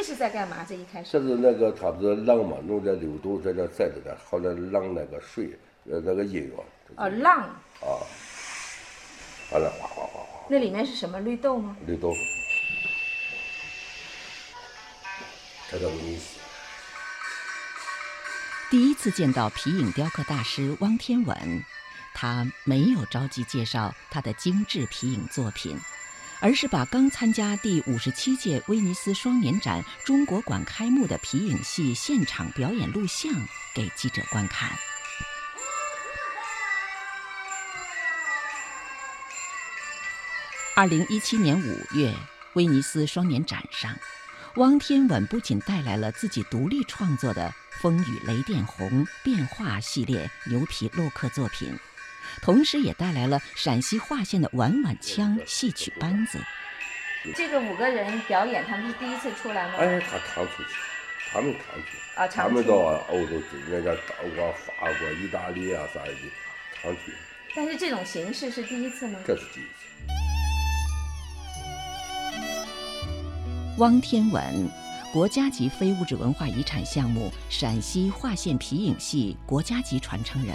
这是在干嘛？这一开始这是那个他不是浪嘛，弄点柳豆在这在着的，好来浪那个水，呃，那个音乐。哦，浪啊，完了，哗哗哗哗，那里面是什么？绿豆吗？绿豆，这个有意思。第一次见到皮影雕刻大师汪天文，他没有着急介绍他的精致皮影作品，而是把刚参加第五十七届威尼斯双年展中国馆开幕的皮影戏现场表演录像给记者观看。二零一七年五月，威尼斯双年展上，汪天稳不仅带来了自己独立创作的《风雨雷电红》《变化》系列牛皮镂刻作品，同时也带来了陕西华县的碗碗腔戏曲班子。这个五个人表演，他们是第一次出来吗？哎，他常出去，他们常去。啊，他们到欧洲去，人家德国、法国、意大利啊啥的，常去。但是这种形式是第一次吗？这是第一次。汪天文，国家级非物质文化遗产项目陕西华县皮影戏国家级传承人，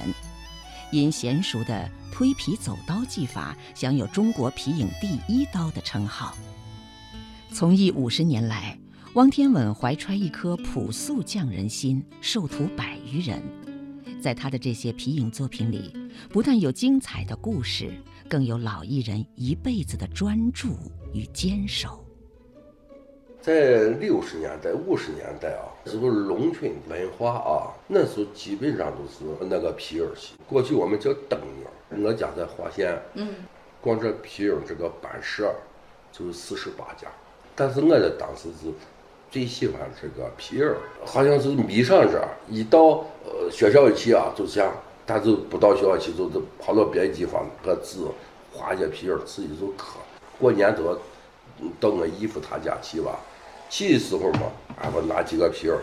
因娴熟的推皮走刀技法，享有“中国皮影第一刀”的称号。从艺五十年来，汪天文怀揣一颗朴素匠人心，授徒百余人。在他的这些皮影作品里，不但有精彩的故事，更有老艺人一辈子的专注与坚守。在六十年代、五十年代啊，这个农村文化啊，那时候基本上都是那个皮影戏。过去我们叫灯影。我家在华县，嗯，光这皮影这个班社就四十八家。但是我的当时是最喜欢这个皮影，好像是迷上这。一到呃学校去啊，就这样，但是不到学校去，就是跑到别的地方搁纸画些皮影，自己就刻。过年都要到我姨夫他家去吧。去的时候嘛，俺们拿几个皮儿，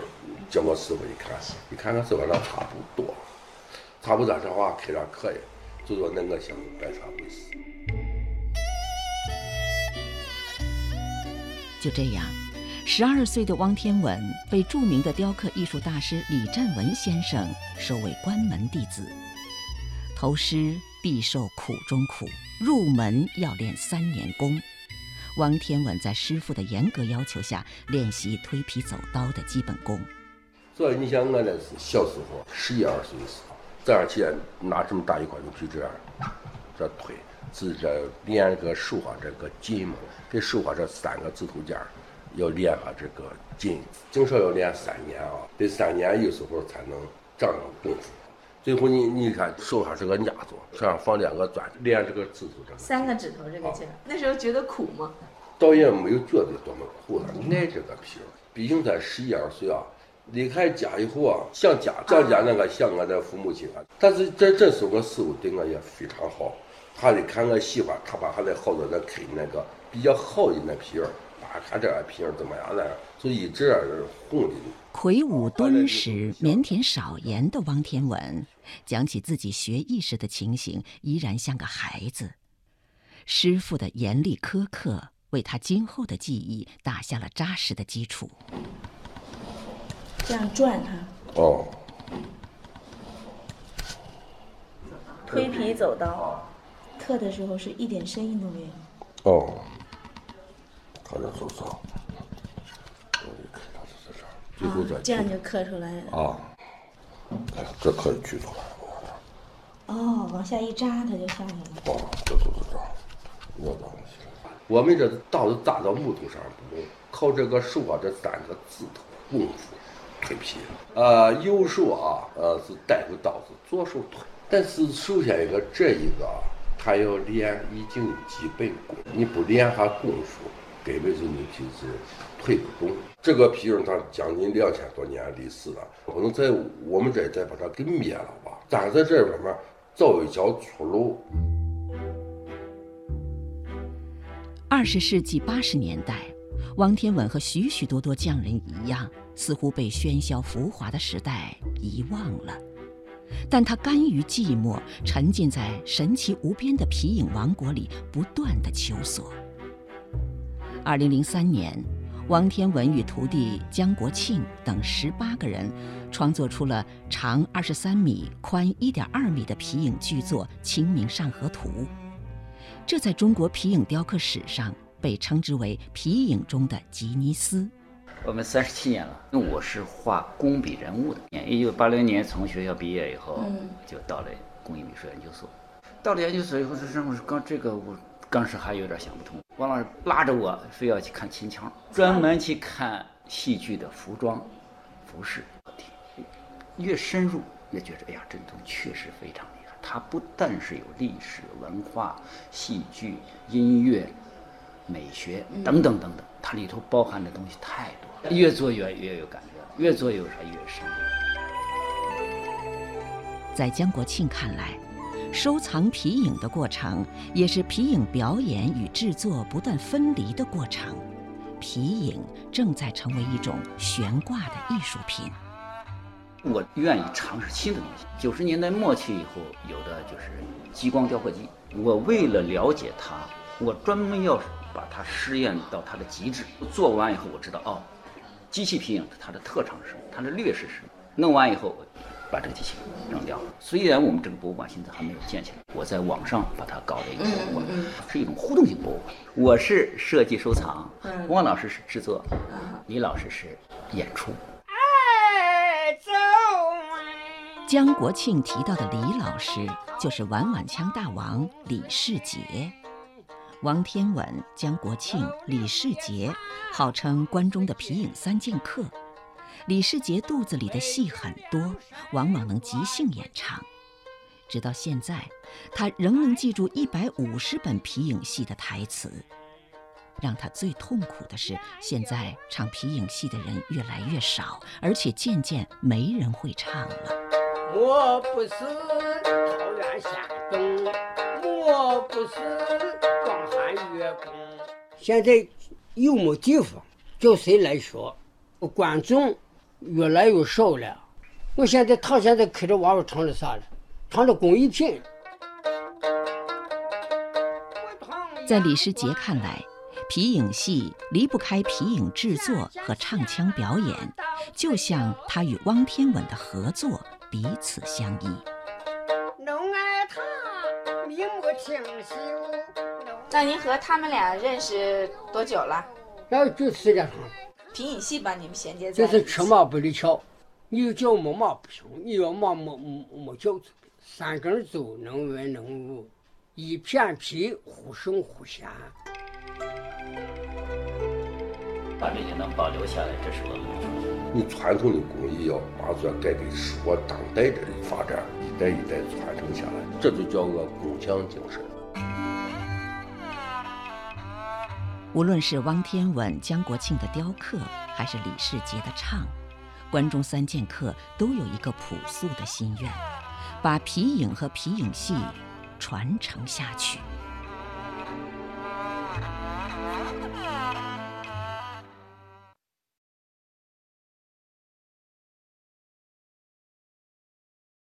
叫我师傅一看，一看俺师傅那差不多，差不多这话开上可以，就说那我想干啥回事。就这样，十二岁的汪天文被著名的雕刻艺术大师李占文先生收为关门弟子。投师必受苦中苦，入门要练三年功。汪天稳在师傅的严格要求下练习推皮走刀的基本功。所以你想，我那是小时候十一二岁的时候，早上起来拿这么大一块牛皮这样这推，是这练这个手上这个劲嘛，给手上这三个指头尖要练下这个劲，至少要练三年啊，得三年有时候才能长上功夫。最后你你看手上这个压座，手上放两个钻，练这个指头这个。三个指头这个劲，那时候觉得苦吗？倒也没有觉得多么苦了，爱这个皮儿。毕竟才十一二岁啊，离开家以后啊，想家想家那个想我的父母亲啊。但是在这时候，我师傅对我也非常好，他得看我喜欢，他把他的好多的开那个比较好的那皮儿，啊，看这个皮儿怎么样了，就一直哄的。魁梧敦实、腼腆少言的汪天文，讲起自己学艺时的情形，依然像个孩子。师傅的严厉苛刻，为他今后的技艺打下了扎实的基础。这样转它。哦。推皮走刀，刻的时候是一点声音都没有。哦。他这手上。这样就刻出来了啊！哎，这可以取出来。哦，往下一扎，它就下来了。哦，这都是这样，这东西。我们这刀子扎到木头上不用，靠这个手啊这三个指头功夫皮。呃，右手啊，呃是带着刀子，左手推。但是首先一个这一个，他要练已经基本功，你不练下功夫。根本就你就是推不动。这个皮影它将近两千多年历史了，不能在我们这再把它给灭了吧？咱在这方面找一条出路。二十世纪八十年代，王天稳和许许多多匠人一样，似乎被喧嚣浮华的时代遗忘了，但他甘于寂寞，沉浸在神奇无边的皮影王国里，不断的求索。二零零三年，王天文与徒弟江国庆等十八个人，创作出了长二十三米、宽一点二米的皮影巨作《清明上河图》。这在中国皮影雕刻史上被称之为皮影中的吉尼斯。我们三十七年了，我是画工笔人物的。一九八零年从学校毕业以后，就到了工艺美术研究所。到了研究所以后，这任务是刚这个我当时还有点想不通。王老师拉着我非要去看秦腔，专门去看戏剧的服装、服饰。越深入越觉得，哎呀，这东西确实非常厉害。它不但是有历史文化、戏剧、音乐、美学等等等等，里头包含的东西太多了。越做越越有感觉，越做越它越深。在江国庆看来，收藏皮影的过程也是皮影表演与制作不断分离的过程。皮影正在成为一种悬挂的艺术品。我愿意尝试新的东西。九十年代末期以后，有的就是激光雕刻机。我为了了解它，我专门要把它试验到它的极致。做完以后，我知道哦。机器皮影它的特长是什么？它的劣势是什么？弄完以后，把这个机器扔掉了。虽然我们这个博物馆现在还没有建起来，我在网上把它搞了一个博物馆，是一种互动性博物馆。我是设计收藏，汪老师是制作，李老师是演出。江国庆提到的李老师，就是碗碗腔大王李世杰。王天稳、江国庆、李世杰，号称关中的皮影三剑客。李世杰肚子里的戏很多，往往能即兴演唱。直到现在，他仍能记住一百五十本皮影戏的台词。让他最痛苦的是，现在唱皮影戏的人越来越少，而且渐渐没人会唱了。我不是桃园下东，我不是。现在又没地方叫谁来学？观众越来越少了。我现在他现在开着娃娃唱的啥了？唱的工艺品。在李世杰看来，皮影戏离不开皮影制作和唱腔表演，就像他与汪天稳的合作彼此相依。爱他，明目清秀。那您和他们俩认识多久了？那就时间长了。皮影戏把你们衔接在就是车马不离桥，你有脚没马不行，你要马没没没脚走。三根走，能文能武，一片皮忽胜忽贤。把这些能保留下来，这是我们的你传统的工艺要把这改给适合当代的发展，一代一代传承下来，这就叫个工匠精神。无论是汪天稳、江国庆的雕刻，还是李世杰的唱，关中三剑客都有一个朴素的心愿，把皮影和皮影戏传承下去。